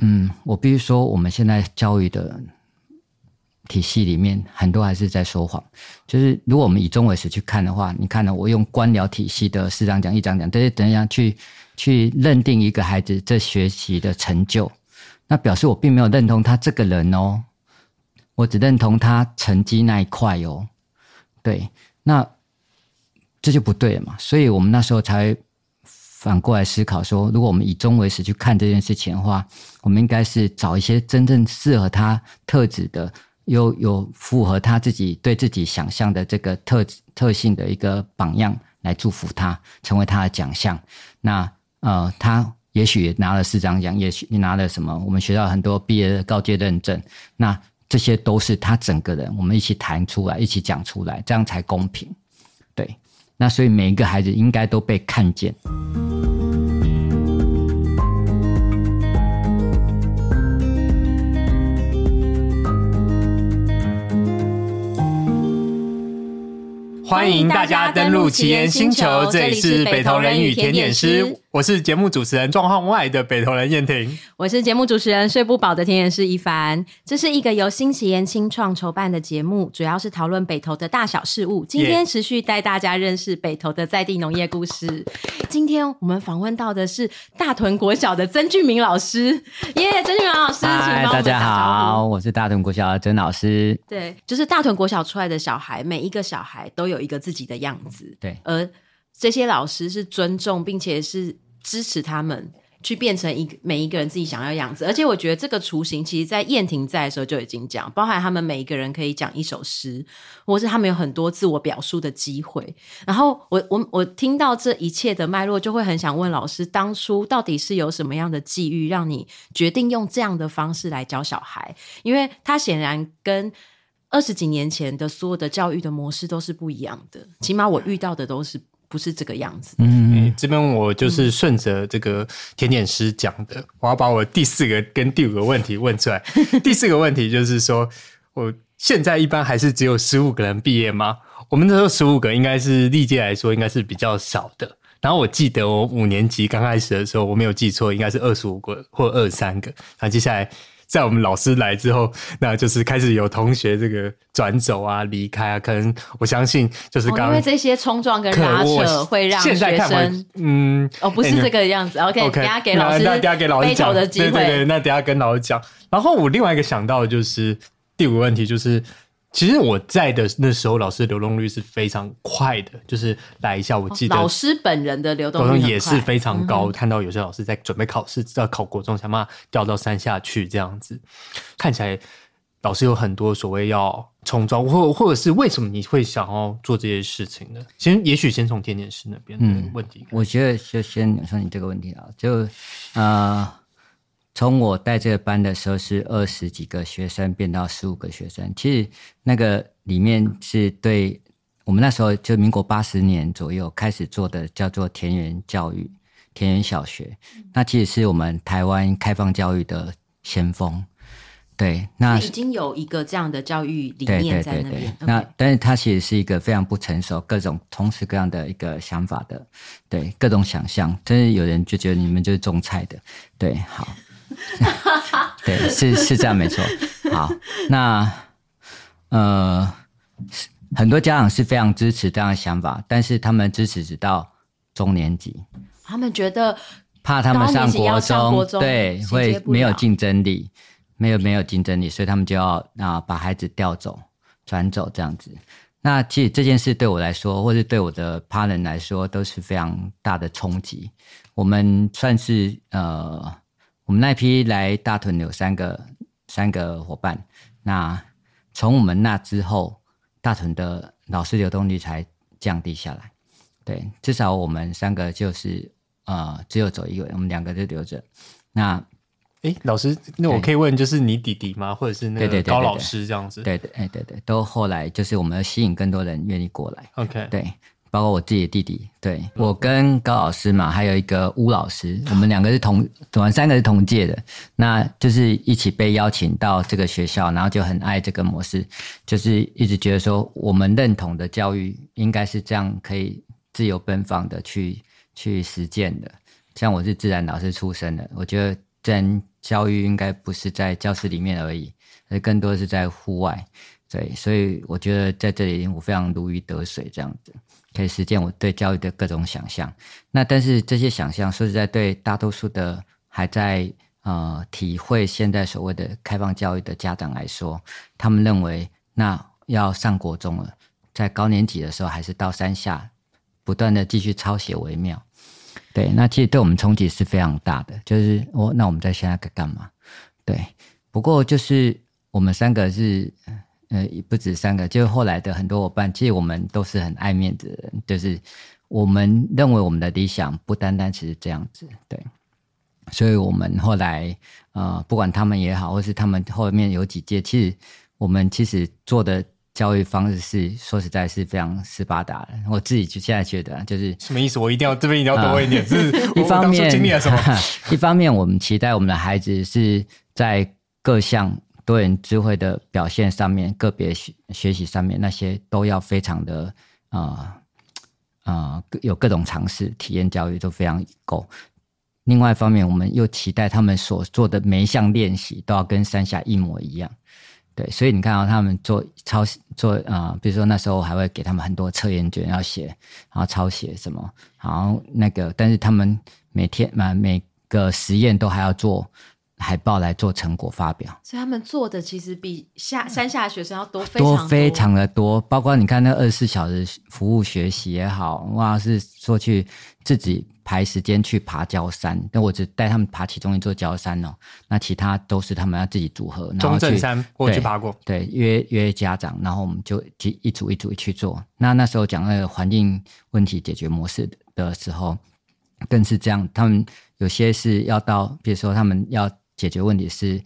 嗯，我必须说，我们现在教育的体系里面，很多还是在说谎。就是如果我们以终为始去看的话，你看呢？我用官僚体系的四张奖、一张奖，这些怎样去去认定一个孩子这学习的成就？那表示我并没有认同他这个人哦，我只认同他成绩那一块哦。对，那这就不对了嘛。所以我们那时候才反过来思考说，如果我们以终为始去看这件事情的话，我们应该是找一些真正适合他特质的，又有符合他自己对自己想象的这个特特性的一个榜样来祝福他，成为他的奖项。那呃，他。也许拿了四张奖，也许你拿了什么？我们学校很多毕业的高阶认证，那这些都是他整个人，我们一起谈出来，一起讲出来，这样才公平。那所以每一个孩子应该都被看见。欢迎大家登录奇岩星球，这里是北投人与甜点师。我是节目主持人状况外的北投人燕婷，我是节目主持人睡不饱的甜点师一凡。这是一个由新奇言青创筹办的节目，主要是讨论北投的大小事物。今天持续带大家认识北投的在地农业故事。今天我们访问到的是大屯国小的曾俊明老师。耶、yeah，曾俊明老师，嗨，大家好，我是大屯国小的曾老师。对，就是大屯国小出来的小孩，每一个小孩都有一个自己的样子。对，而这些老师是尊重，并且是支持他们去变成一个每一个人自己想要的样子。而且我觉得这个雏形，其实在燕婷在的时候就已经讲，包含他们每一个人可以讲一首诗，或是他们有很多自我表述的机会。然后我我我听到这一切的脉络，就会很想问老师，当初到底是有什么样的际遇，让你决定用这样的方式来教小孩？因为他显然跟二十几年前的所有的教育的模式都是不一样的，起码我遇到的都是。不是这个样子。嗯，欸、这边我就是顺着这个甜点师讲的，我要把我第四个跟第五个问题问出来。第四个问题就是说，我现在一般还是只有十五个人毕业吗？我们那时候十五个应该是历届来说应该是比较少的。然后我记得我五年级刚开始的时候，我没有记错，应该是二十五个或二十三个。那接下来。在我们老师来之后，那就是开始有同学这个转走啊、离开啊，可能我相信就是刚因为这些冲撞跟拉扯会让学生嗯哦不是这个样子。欸、OK，等下给老师，那等下给老师讲的机会。对对对，那等下跟老师讲。然后我另外一个想到的就是第五个问题就是。其实我在的那时候，老师的流动率是非常快的，就是来一下，我记得老师本人的流动率也是非常高。嗯、看到有些老师在准备考试，要考国中，想办法调到山下去，这样子看起来，老师有很多所谓要重装，或或者是为什么你会想要做这些事情呢？先，也许先从甜点师那边的问题、嗯。我觉得就先说你这个问题啊，就啊。呃从我带这个班的时候是二十几个学生变到十五个学生，其实那个里面是对我们那时候就民国八十年左右开始做的叫做田园教育、田园小学，那其实是我们台湾开放教育的先锋。对，那已经有一个这样的教育理念在那边。对对对对那但是它其实是一个非常不成熟、各种同时各样的一个想法的，对各种想象，真是有人就觉得你们就是种菜的，对，好。对，是是这样，没错。好，那呃，很多家长是非常支持这样的想法，但是他们支持直到中年级，他们觉得怕他们上国中，国中对，会没有竞争力，没有没有竞争力，所以他们就要啊把孩子调走、转走这样子。那其实这件事对我来说，或是对我的 partner 来说，都是非常大的冲击。我们算是呃。我们那批来大屯有三个三个伙伴，那从我们那之后，大屯的老师流动率才降低下来。对，至少我们三个就是呃，只有走一位，我们两个就留着。那，诶，老师，那我可以问，就是你弟弟吗？或者是那个高老师这样子？对对，哎对对，都后来就是我们要吸引更多人愿意过来。OK，对。包括我自己的弟弟，对，我跟高老师嘛，还有一个巫老师，我们两个是同，我们三个是同届的，那就是一起被邀请到这个学校，然后就很爱这个模式，就是一直觉得说，我们认同的教育应该是这样，可以自由奔放的去去实践的。像我是自然老师出身的，我觉得自然教育应该不是在教室里面而已，而更多是在户外。对，所以我觉得在这里我非常如鱼得水，这样子可以实践我对教育的各种想象。那但是这些想象，说实在，对大多数的还在呃体会现在所谓的开放教育的家长来说，他们认为那要上国中了，在高年级的时候还是到山下不断的继续抄写为妙。对，那其实对我们冲击是非常大的，就是我那我们在现在该干嘛？对，不过就是我们三个是。呃，不止三个，就是后来的很多伙伴，其实我们都是很爱面子的人，就是我们认为我们的理想不单单只是这样子，对，所以我们后来呃，不管他们也好，或是他们后面有几届，其实我们其实做的教育方式是说实在是非常斯巴达的。我自己就现在觉得，就是什么意思？我一定要这边一定要多一点，是一方面经历了什么？一方面我们期待我们的孩子是在各项。多元智慧的表现上面，个别学学习上面，那些都要非常的啊啊、有各种尝试、体验教育都非常够。另外一方面，我们又期待他们所做的每一项练习都要跟山下一模一样。对，所以你看到他们做抄做啊、比如说那时候还会给他们很多测验卷要写，然后抄写什么，然后那个，但是他们每天嘛每个实验都还要做。海报来做成果发表，所以他们做的其实比下山下的学生要多非常多，多非常的多。包括你看那二十四小时服务学习也好，哇，是说去自己排时间去爬焦山，但我只带他们爬其中一座焦山哦，那其他都是他们要自己组合。然后中正山我去爬过，对，约约家长，然后我们就一一组一组去做。那那时候讲那个环境问题解决模式的时候，更是这样。他们有些是要到，比如说他们要。解决问题是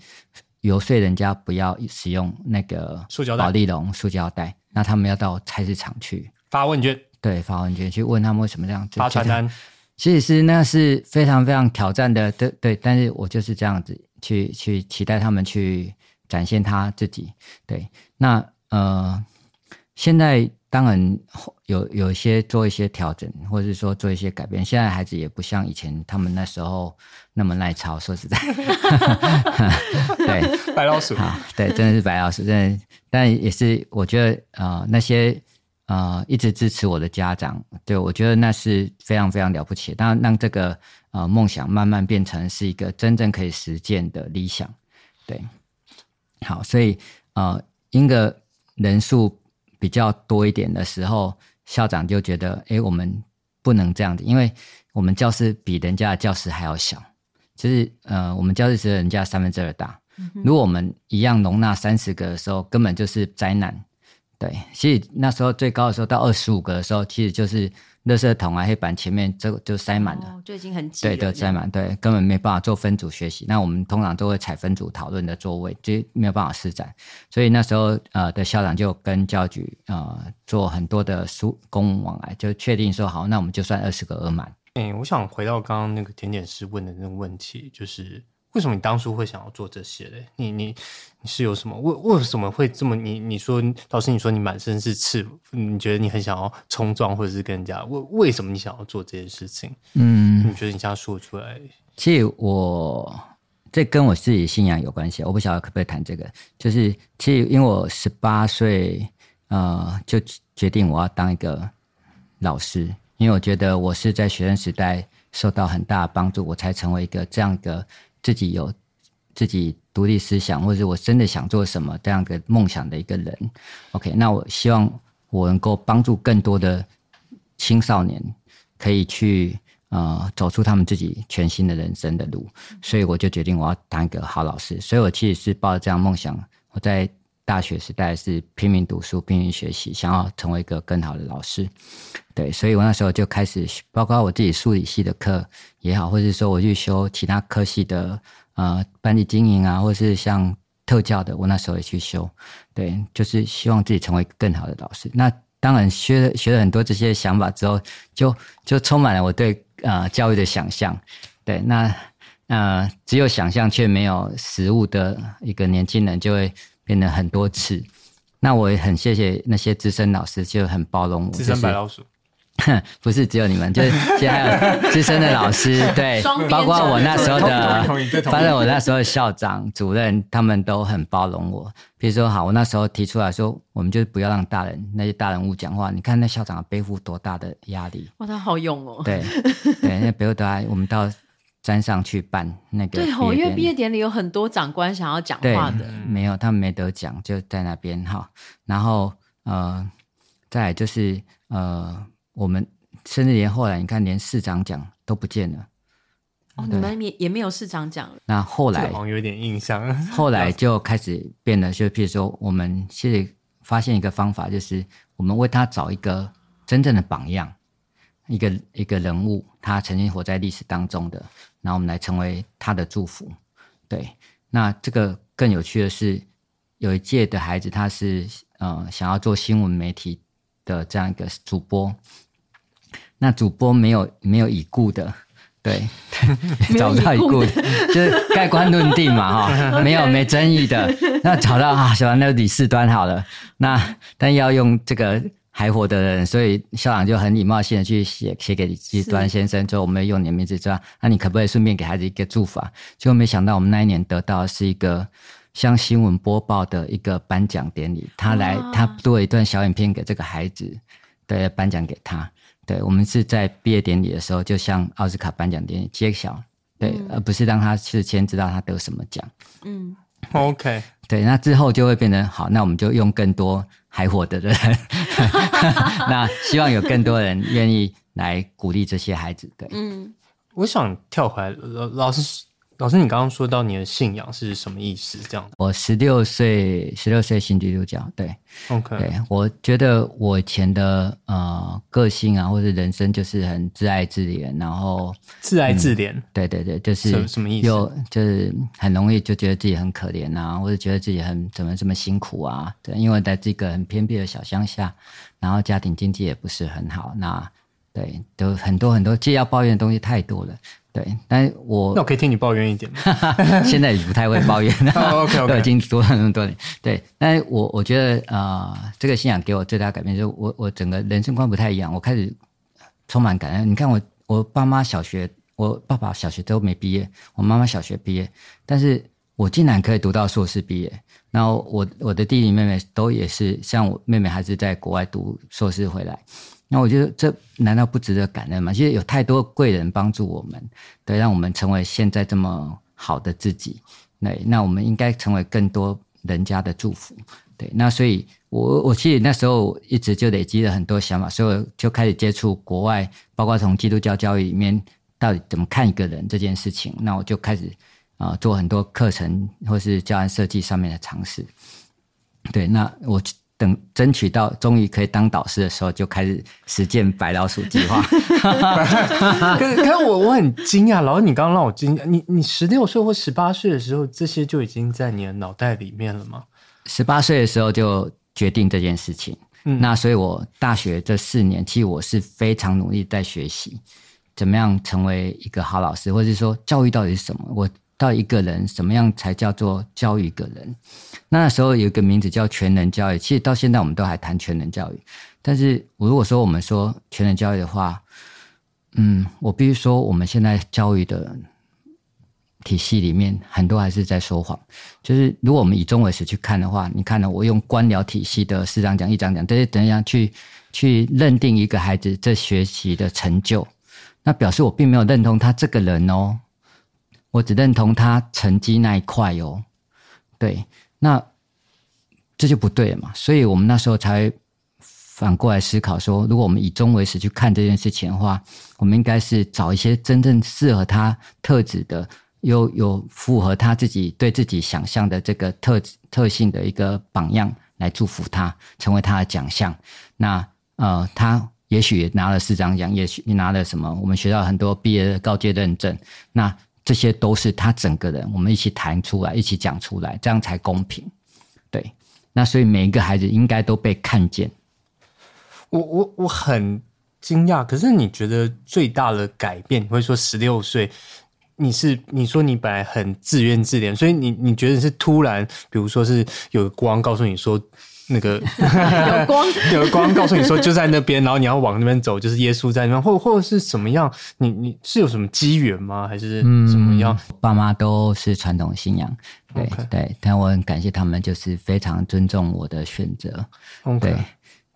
游说人家不要使用那个塑胶保丽龙塑胶袋，那他们要到菜市场去发问卷，对，发问卷去问他们为什么这样发传单。其实是那是非常非常挑战的，对对。但是我就是这样子去去期待他们去展现他自己。对，那呃，现在。当然有有一些做一些调整，或者是说做一些改变。现在孩子也不像以前他们那时候那么耐操。说实在，对，白老鼠啊，对，真的是白老鼠。真的，但也是我觉得啊、呃，那些啊、呃、一直支持我的家长，对，我觉得那是非常非常了不起。当然，让这个啊、呃、梦想慢慢变成是一个真正可以实践的理想。对，好，所以啊，一个人数。比较多一点的时候，校长就觉得，哎，我们不能这样子，因为我们教室比人家的教室还要小，就是呃，我们教室只有人家三分之二大。如果我们一样容纳三十个的时候，根本就是灾难。对，其实那时候最高的时候到二十五个的时候，其实就是。垃圾桶啊，黑板前面就就塞满了，哦，就已经很挤。对，都塞满，对，根本没办法做分组学习。那我们通常都会采分组讨论的座位，就没有办法施展。所以那时候呃的校长就跟教局呃做很多的书公务往来，就确定说好，那我们就算二十个额满。哎，我想回到刚刚那个甜点师问的那个问题，就是。为什么你当初会想要做这些嘞？你你你是有什么？为为什么会这么？你你说老师，你说你满身是刺，你觉得你很想要冲撞，或者是跟人家为为什么你想要做这件事情？嗯，你觉得你这样说出来，其实我这跟我自己信仰有关系。我不晓得可不可以谈这个，就是其实因为我十八岁呃就决定我要当一个老师，因为我觉得我是在学生时代受到很大的帮助，我才成为一个这样的。自己有自己独立思想，或者我真的想做什么这样的梦想的一个人。OK，那我希望我能够帮助更多的青少年，可以去呃走出他们自己全新的人生的路。所以我就决定我要当一个好老师。所以我其实是抱着这样梦想，我在大学时代是拼命读书、拼命学习，想要成为一个更好的老师。对，所以我那时候就开始，包括我自己数理系的课也好，或者说我去修其他科系的呃班级经营啊，或是像特教的，我那时候也去修。对，就是希望自己成为更好的老师。那当然学了学了很多这些想法之后，就就充满了我对呃教育的想象。对，那呃只有想象却没有实物的一个年轻人，就会变得很多次。那我也很谢谢那些资深老师，就很包容我。资深白老鼠。不是只有你们，就是现在还有资深的老师，对，包括我那时候的，反正我那时候的校长、主任，他们都很包容我。比如说，好，我那时候提出来说，我们就不要让大人那些大人物讲话。你看那校长背负多大的压力，哇，他好勇哦。对对，那背负多大，我们到山上去办那个。对哦，因为毕业典礼有很多长官想要讲话的，没有，他们没得讲，就在那边哈。然后呃，再来就是呃。我们甚至连后来，你看，连市长奖都不见了。哦，你们也也没有市长奖了。那后来好像有点印象。后来就开始变了，就譬如说，我们其实发现一个方法，就是我们为他找一个真正的榜样，一个一个人物，他曾经活在历史当中的，然后我们来成为他的祝福。对，那这个更有趣的是，有一届的孩子，他是呃想要做新闻媒体的这样一个主播。那主播没有没有已故的，对，找不到已故的，就是盖棺论定嘛，哈，没有没争议的。那找到啊，喜欢那个李四端好了。那但要用这个还活的人，所以校长就很礼貌性的去写写给李四端先生，就我们用你的名字，知道？那你可不可以顺便给孩子一个祝福啊？结果没想到，我们那一年得到的是一个像新闻播报的一个颁奖典礼，他来他做了一段小影片给这个孩子，对，颁奖给他。对，我们是在毕业典礼的时候，就像奥斯卡颁奖典礼揭晓，对，嗯、而不是让他事先知道他得什么奖。嗯，OK，对，那之后就会变成好，那我们就用更多还活的人，那希望有更多人愿意来鼓励这些孩子。对，嗯，我想跳回来，老老师。老师，你刚刚说到你的信仰是什么意思？这样，我十六岁，十六岁信基督教。对，OK，对，我觉得我以前的呃个性啊，或者人生就是很自爱自怜，然后自爱自怜、嗯。对对对，就是什么，什么意思？就就是很容易就觉得自己很可怜啊，或者觉得自己很怎么这么辛苦啊？对，因为在这个很偏僻的小乡下，然后家庭经济也不是很好，那对，都很多很多，既要抱怨的东西太多了。对，但我那我可以听你抱怨一点吗？现在也不太会抱怨了。oh, OK 都已经做了那么多年。对，但是我我觉得啊、呃，这个信仰给我最大改变，就是我我整个人生观不太一样。我开始充满感恩。你看我我爸妈小学，我爸爸小学都没毕业，我妈妈小学毕业，但是我竟然可以读到硕士毕业。然后我我的弟弟妹妹都也是，像我妹妹还是在国外读硕士回来。那我觉得这难道不值得感恩吗？其实有太多贵人帮助我们，对，让我们成为现在这么好的自己。对，那我们应该成为更多人家的祝福。对，那所以我我其实那时候一直就累积了很多想法，所以我就开始接触国外，包括从基督教教育里面到底怎么看一个人这件事情。那我就开始啊、做很多课程或是教案设计上面的尝试。对，那我。等争取到终于可以当导师的时候，就开始实践白老鼠计划。可是，可是我我很惊讶，老师，你刚刚让我惊讶，你你十六岁或十八岁的时候，这些就已经在你的脑袋里面了吗？十八岁的时候就决定这件事情。嗯，那所以我大学这四年，其实我是非常努力在学习，怎么样成为一个好老师，或者是说教育到底是什么？我。到一个人什么样才叫做教育一个人？那时候有一个名字叫全能教育。其实到现在我们都还谈全能教育。但是如果说我们说全能教育的话，嗯，我必须说我们现在教育的体系里面很多还是在说谎。就是如果我们以终为始去看的话，你看呢？我用官僚体系的四张奖、一张奖这些怎样去去认定一个孩子这学习的成就，那表示我并没有认同他这个人哦。我只认同他成绩那一块哦，对，那这就不对了嘛。所以我们那时候才反过来思考说，如果我们以终为始去看这件事情的话，我们应该是找一些真正适合他特质的，又有符合他自己对自己想象的这个特特性的一个榜样来祝福他，成为他的奖项。那呃，他也许拿了四张奖，也许你拿了什么？我们学校很多毕业的高阶认证，那。这些都是他整个人，我们一起谈出来，一起讲出来，这样才公平。对，那所以每一个孩子应该都被看见。我我我很惊讶，可是你觉得最大的改变，你会说十六岁，你是你说你本来很自怨自怜，所以你你觉得是突然，比如说是有光告诉你说，那个 有光 有光告诉你说就在那边，然后你要往那边走，就是耶稣在那边，或或者是什么样？你你是有什么机缘吗？还是怎么样？嗯、爸妈都是传统信仰，对.对，但我很感谢他们，就是非常尊重我的选择。对，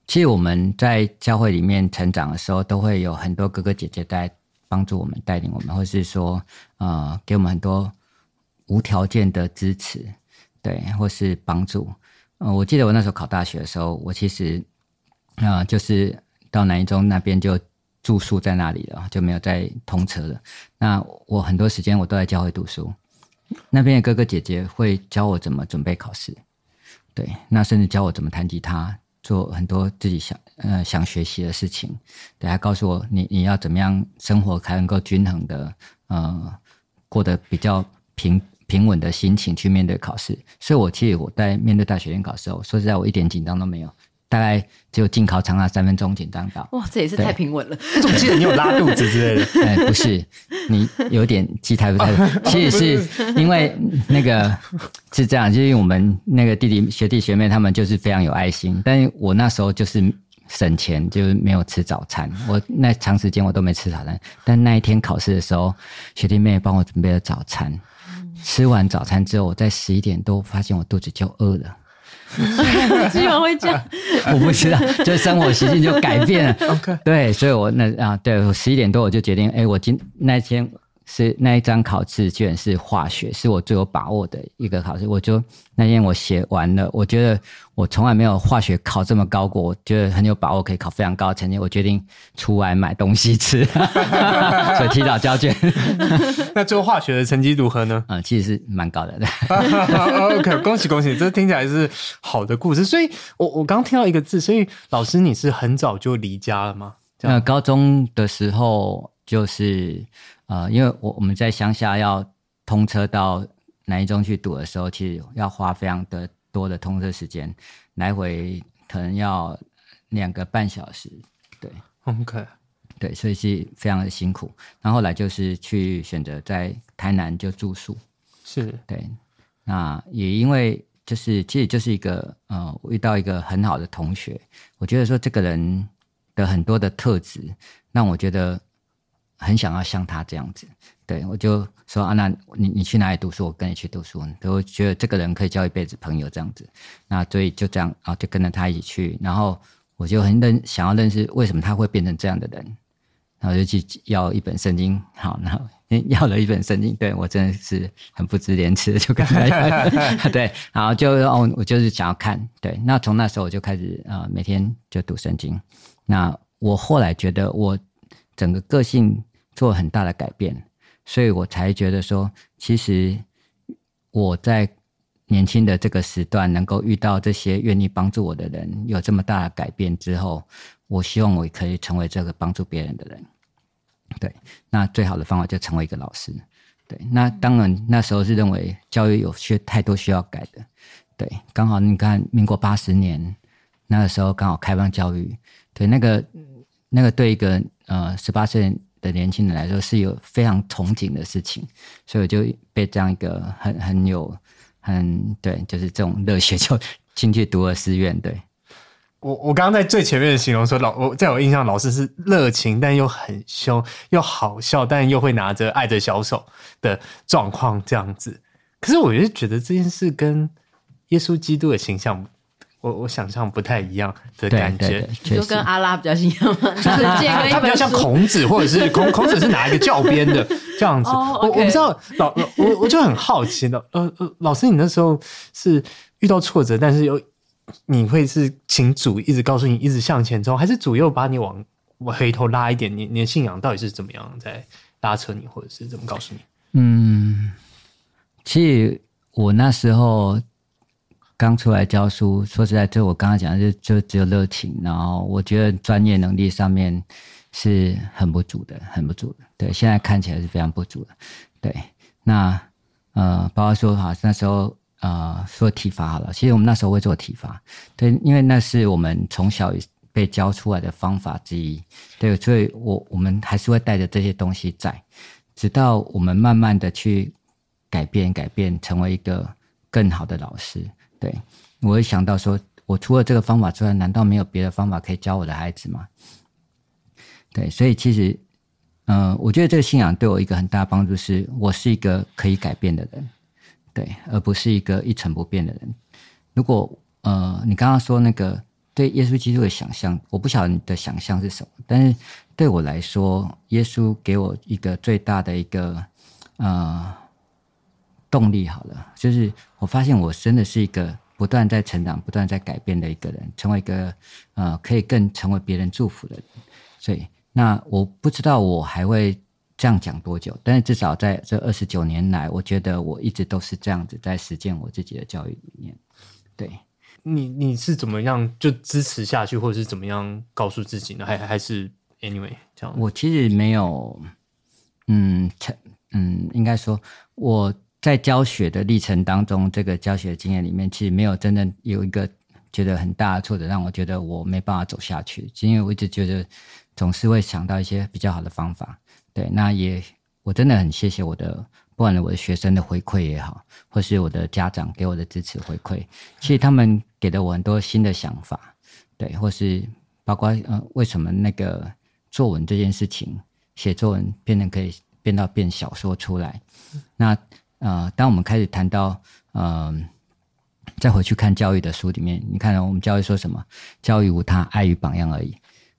其实我们在教会里面成长的时候，都会有很多哥哥姐姐在帮助我们、带领我们，或是说呃，给我们很多无条件的支持，对，或是帮助。呃，我记得我那时候考大学的时候，我其实啊、就是到南一中那边就住宿在那里了，就没有再通车了。那我很多时间我都在教会读书，那边的哥哥姐姐会教我怎么准备考试，对，那甚至教我怎么弹吉他，做很多自己想呃想学习的事情。对，还告诉我你你要怎么样生活才能够均衡的呃过得比较平。平稳的心情去面对考试，所以我其实我在面对大学联考的时候，说实在，我一点紧张都没有，大概只有进考场那三分钟紧张到。哇，这也是太平稳了。我 总记得你有拉肚子之类的。哎，不是，你有点记太不太 对。其实是因为那个是这样，就是我们那个弟弟学弟学妹他们就是非常有爱心，但是我那时候就是省钱，就是没有吃早餐。我那长时间我都没吃早餐，但那一天考试的时候，学弟妹帮我准备了早餐。吃完早餐之后，我在十一点多发现我肚子就饿了。基本会这样，我不知道，就是生活习性就改变了。OK，对，所以我那啊，对我十一点多我就决定，哎，我今那天。是那一张考试卷是化学，是我最有把握的一个考试。我就那天我写完了，我觉得我从来没有化学考这么高过，我觉得很有把握可以考非常高的成绩。我决定出来买东西吃，所以提早交卷。那最后化学的成绩如何呢？嗯，其实是蛮高的。OK，恭喜恭喜，这听起来是好的故事。所以我我刚听到一个字，所以老师你是很早就离家了吗？那高中的时候就是。呃，因为我我们在乡下要通车到南一中去读的时候，其实要花非常的多的通车时间，来回可能要两个半小时。对，OK，对，所以是非常的辛苦。然后后来就是去选择在台南就住宿，是对。那也因为就是其实就是一个呃，遇到一个很好的同学，我觉得说这个人的很多的特质让我觉得。很想要像他这样子，对，我就说啊，那你你去哪里读书？我跟你去读书。我觉得这个人可以交一辈子朋友这样子，那所以就这样，然后就跟着他一起去。然后我就很认想要认识为什么他会变成这样的人，然后就去要一本圣经，好，然后 要了一本圣经，对，我真的是很不知廉耻，就跟他要，对，然后就哦，我就是想要看，对，那从那时候我就开始啊、每天就读圣经。那我后来觉得我整个个性。做很大的改变，所以我才觉得说，其实我在年轻的这个时段能够遇到这些愿意帮助我的人，有这么大的改变之后，我希望我可以成为这个帮助别人的人。对，那最好的方法就成为一个老师。对，那当然那时候是认为教育有些太多需要改的。对，刚好你看民国八十年那个时候刚好开放教育，对，那个那个对一个呃十八岁。的年轻人来说是有非常憧憬的事情，所以我就被这样一个很很有很对，就是这种热血就进去读了师院。对，我我刚刚在最前面的形容说老我在我印象老师是热情但又很凶又好笑但又会拿着爱的小手的状况这样子，可是我就觉得这件事跟耶稣基督的形象。我我想象不太一样的感觉，就跟阿拉比较像 吗？就是 他比较像孔子，或者是孔孔子是哪一个教鞭的这样子。Oh. 我我不知道老我我就很好奇的。呃呃，老师，你那时候是遇到挫折，但是又你会是请主一直告诉你一直向前走，还是主又把你往往回头拉一点？你你的信仰到底是怎么样在拉扯你，或者是怎么告诉你？嗯，其实我那时候。刚出来教书，说实在，就我刚刚讲的，就就只有热情，然后我觉得专业能力上面是很不足的，很不足的。对，现在看起来是非常不足的。对，那呃，包括说哈，那时候呃说体罚好了，其实我们那时候会做体罚，对，因为那是我们从小被教出来的方法之一。对，所以我我们还是会带着这些东西在，直到我们慢慢的去改变，改变成为一个更好的老师。对，我会想到说，我除了这个方法之外，难道没有别的方法可以教我的孩子吗？对，所以其实，嗯、我觉得这个信仰对我一个很大的帮助是，我是一个可以改变的人，对，而不是一个一成不变的人。如果呃，你刚刚说那个对耶稣基督的想象，我不晓得你的想象是什么，但是对我来说，耶稣给我一个最大的一个呃动力，好了，就是我发现我真的是一个不断在成长、不断在改变的一个人，成为一个呃可以更成为别人祝福的人，所以。那我不知道我还会这样讲多久，但是至少在这二十九年来，我觉得我一直都是这样子在实践我自己的教育理念。对，你你是怎么样就支持下去，或者是怎么样告诉自己呢？还还是 anyway 这样？我其实没有，嗯，嗯，应该说我在教学的历程当中，这个教学经验里面，其实没有真正有一个觉得很大的挫折，让我觉得我没办法走下去，因为我一直觉得。总是会想到一些比较好的方法，对，那也我真的很谢谢我的，不管我的学生的回馈也好，或是我的家长给我的支持回馈，其实他们给了我很多新的想法，对，或是包括呃，为什么那个作文这件事情，写作文变成可以变到变小说出来，那呃，当我们开始谈到嗯、再回去看教育的书里面，你看我们教育说什么？教育无他，爱与榜样而已。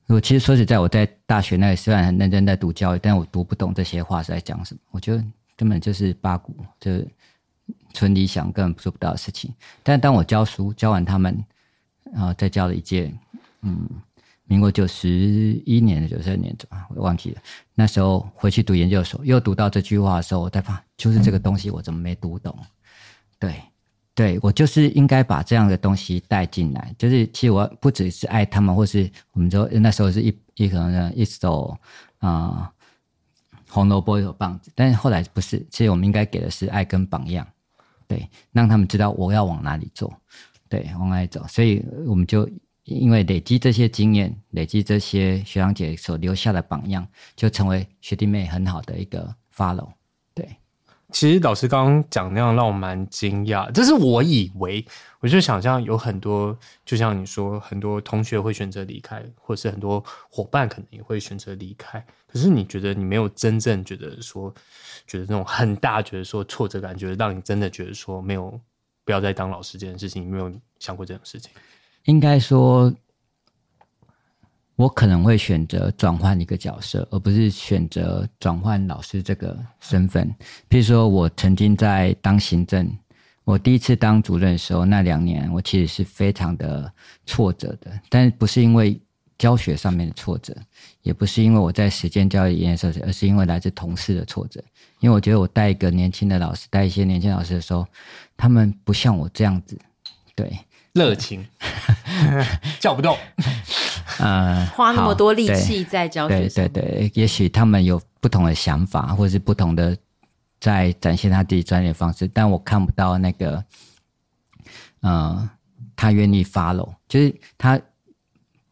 我其实说实在，我在大学那里虽然很认真在读教育，但我读不懂这些话是在讲什么。我觉得根本就是八股，就是纯理想，根本做不到的事情。但当我教书教完他们，然后再教了一届，嗯，民国九十一年的九十二年，我忘记了。那时候回去读研究所，又读到这句话的时候，我在怕，就是这个东西我怎么没读懂？对。对，我就是应该把这样的东西带进来，就是其实我不只是爱他们，或是我们说那时候是一一可能一手啊、呃、红萝卜一手棒子，但是后来不是，其实我们应该给的是爱跟榜样，对，让他们知道我要往哪里走，对，往哪里走，所以我们就因为累积这些经验，累积这些学长姐所留下的榜样，就成为学弟妹很好的一个 follow。对其实老师刚刚讲那样让我蛮惊讶，这是我以为，我就想象有很多，就像你说，很多同学会选择离开，或是很多伙伴可能也会选择离开。可是你觉得你没有真正觉得说，觉得那种很大，觉得说挫折感，觉得让你真的觉得说没有不要再当老师这件事情，你没有想过这种事情？应该说。我可能会选择转换一个角色，而不是选择转换老师这个身份。譬如说，我曾经在当行政，我第一次当主任的时候，那两年我其实是非常的挫折的，但不是因为教学上面的挫折，也不是因为我在实践教育研究所，而是因为来自同事的挫折。因为我觉得我带一个年轻的老师，带一些年轻老师的时候，他们不像我这样子，对。热情 叫不动，嗯，花那么多力气在教学，对对对，也许他们有不同的想法，或者是不同的在展现他自己专业方式，但我看不到那个，呃，他愿意 follow，就是他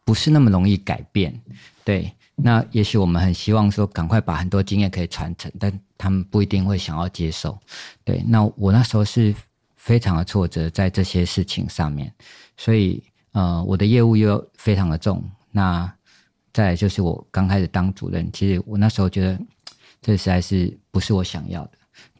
不是那么容易改变。对，那也许我们很希望说赶快把很多经验可以传承，但他们不一定会想要接受。对，那我那时候是。非常的挫折在这些事情上面，所以呃，我的业务又非常的重。那再来就是我刚开始当主任，其实我那时候觉得这实在是不是我想要的，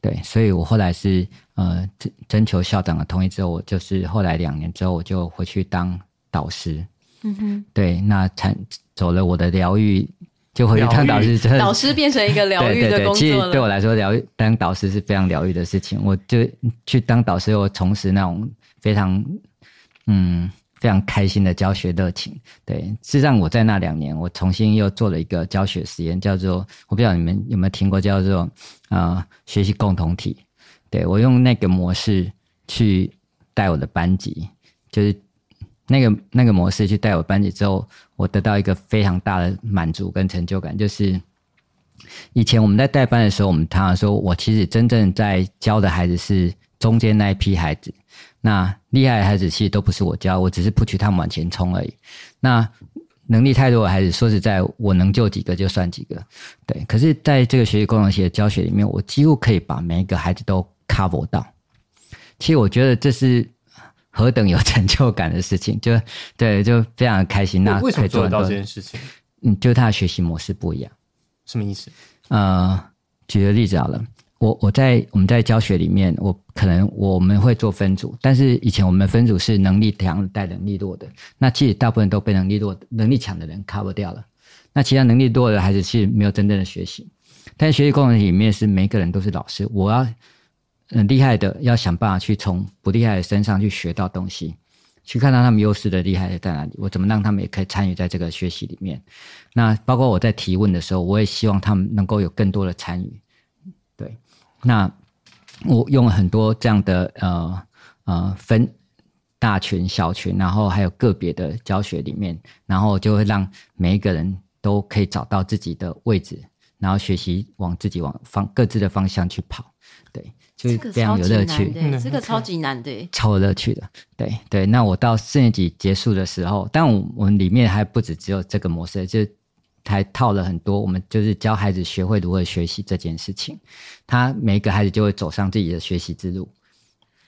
对，所以我后来是呃征征求校长的同意之后，我就是后来两年之后我就回去当导师，嗯哼，对，那才走了我的疗愈。就回去当导师，真的导师变成一个疗愈的工作了。其实对我来说，疗愈当导师是非常疗愈的事情。我就去当导师，我重拾那种非常嗯非常开心的教学热情。对，事实上我在那两年，我重新又做了一个教学实验，叫做我不知道你们有没有听过，叫做啊、呃、学习共同体。对，我用那个模式去带我的班级，就是。那个那个模式去带我班级之后，我得到一个非常大的满足跟成就感。就是以前我们在带班的时候，我们常常说，我其实真正在教的孩子是中间那一批孩子。那厉害的孩子其实都不是我教，我只是 push 他们往前冲而已。那能力太弱的孩子，说实在，我能救几个就算几个。对，可是在这个学习共同体的教学里面，我几乎可以把每一个孩子都 cover 到。其实我觉得这是。何等有成就感的事情，就对，就非常的开心。那为什么做得到这件事情？嗯，就他的学习模式不一样。什么意思？呃，举个例子好了，我我在我们在教学里面，我可能我们会做分组，但是以前我们分组是能力强带能力弱的，那其实大部分都被能力弱、能力强的人 cover 掉了。那其他能力弱的孩子其实没有真正的学习。但学习过程里面是每个人都是老师，我要很厉害的，要想办法去从不厉害的身上去学到东西，去看到他们优势的厉害在哪里，我怎么让他们也可以参与在这个学习里面。那包括我在提问的时候，我也希望他们能够有更多的参与。对，那我用了很多这样的呃呃分大群、小群，然后还有个别的教学里面，然后就会让每一个人都可以找到自己的位置。然后学习往自己往方各自的方向去跑，对，就是非常有乐趣。这个超级难的，超有乐趣的。对对，那我到四年级结束的时候，但我我们里面还不止只有这个模式，就还套了很多。我们就是教孩子学会如何学习这件事情，他每一个孩子就会走上自己的学习之路。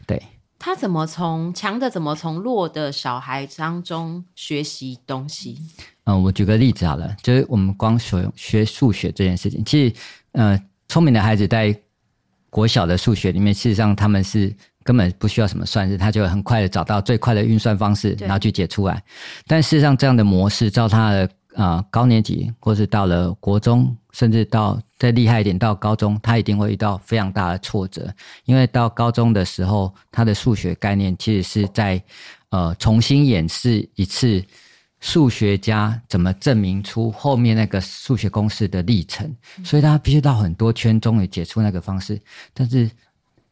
对，他怎么从强的怎么从弱的小孩当中学习东西？嗯，我举个例子好了，就是我们光学学数学这件事情，其实，呃，聪明的孩子在国小的数学里面，事实上他们是根本不需要什么算式，他就很快的找到最快的运算方式，然后去解出来。但事实上，这样的模式，照他的啊、呃、高年级，或是到了国中，甚至到再厉害一点到高中，他一定会遇到非常大的挫折，因为到高中的时候，他的数学概念其实是在呃重新演示一次。数学家怎么证明出后面那个数学公式的历程？所以他必须绕很多圈，终于解出那个方式。但是，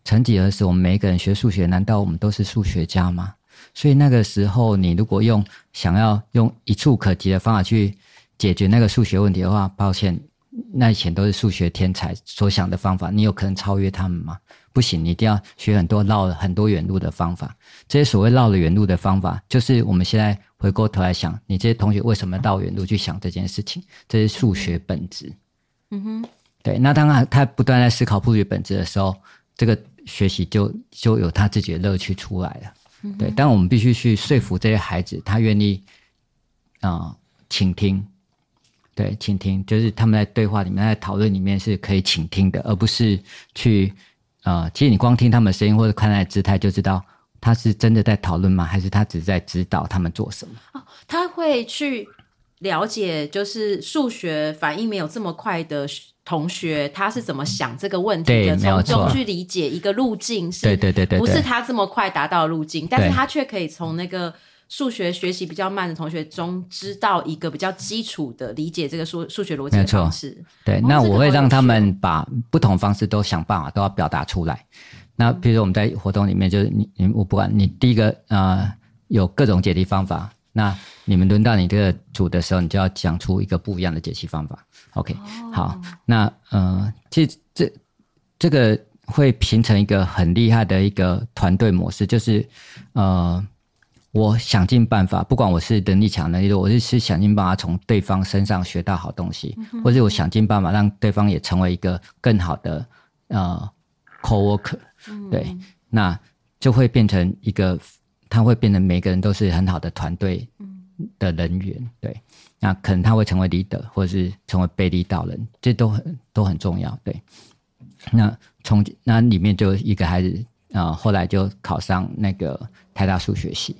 曾几何时，我们每一个人学数学，难道我们都是数学家吗？所以那个时候，你如果用想要用一触可及的方法去解决那个数学问题的话，抱歉，那以前都是数学天才所想的方法，你有可能超越他们吗？不行，你一定要学很多绕了很多远路的方法。这些所谓绕了远路的方法，就是我们现在回过头来想，你这些同学为什么绕远路去想这件事情？这是数学本质。嗯哼，对。那当然，他不断在思考数学本质的时候，这个学习就就有他自己的乐趣出来了。嗯、对，但我们必须去说服这些孩子，他愿意啊、呃，倾听。对，倾听，就是他们在对话里面，在讨论里面是可以倾听的，而不是去。啊、呃，其实你光听他们的声音或者看他的姿态，就知道他是真的在讨论吗？还是他只是在指导他们做什么？哦，他会去了解，就是数学反应没有这么快的同学，他是怎么想这个问题的，从中去理解一个路径，是，对对对对，不是他这么快达到路径，但是他却可以从那个。数学学习比较慢的同学中，知道一个比较基础的理解这个数数学逻辑的方式。对，哦、那我会让他们把不同方式都想办法都要表达出来。那比如说我们在活动里面，就是你你我不管你第一个呃有各种解题方法，那你们轮到你这个组的时候，你就要讲出一个不一样的解析方法。OK，、哦、好，那呃其实这这个会形成一个很厉害的一个团队模式，就是呃。我想尽办法，不管我是能力强能力弱，我是想尽办法从对方身上学到好东西，嗯、或者我想尽办法让对方也成为一个更好的呃 co-worker，对，那就会变成一个，他会变成每个人都是很好的团队的人员，对，那可能他会成为 leader，或者是成为被 e 导人，这都很都很重要，对。那从那里面就一个孩子啊、呃，后来就考上那个台大数学系。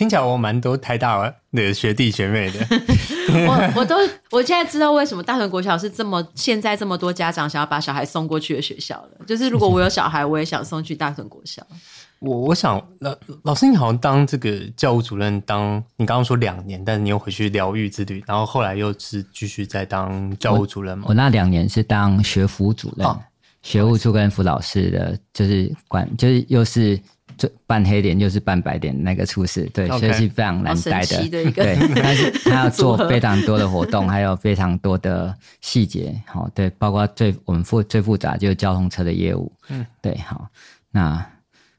听起来我蛮多台大的学弟学妹的，我我都我现在知道为什么大屯国小是这么现在这么多家长想要把小孩送过去的学校了。就是如果我有小孩，我也想送去大屯国小。我我想老老师，你好像当这个教务主任当，你刚刚说两年，但是你又回去疗愈之旅，然后后来又是继续在当教务主任吗？我，我那两年是当学辅主任，哦、学务处跟辅导室的，就是管，就是又是。就半黑点就是半白点，那个出事对，所以是非常难带的。的对，但是他要做非常多的活动，还有非常多的细节。好，对，包括最我们复最复杂就是交通车的业务。嗯，对，好，那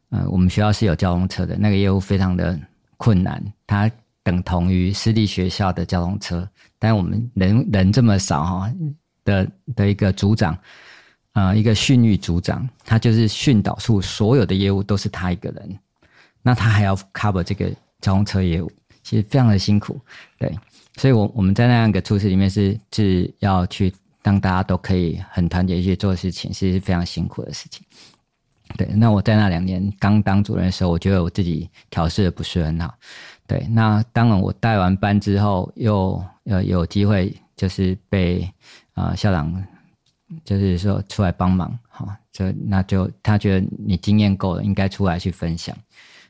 呃，我们学校是有交通车的，那个业务非常的困难，它等同于私立学校的交通车，但我们人人这么少哈的的一个组长。呃，一个训育组长，他就是训导处所有的业务都是他一个人。那他还要 cover 这个交通车业务，其实非常的辛苦。对，所以我我们在那样一个处室里面是是要去让大家都可以很团结去做事情，是非常辛苦的事情。对，那我在那两年刚当主任的时候，我觉得我自己调试的不是很好。对，那当然我带完班之后又，呃有有机会就是被呃校长就是说出来帮忙，好，就那就他觉得你经验够了，应该出来去分享。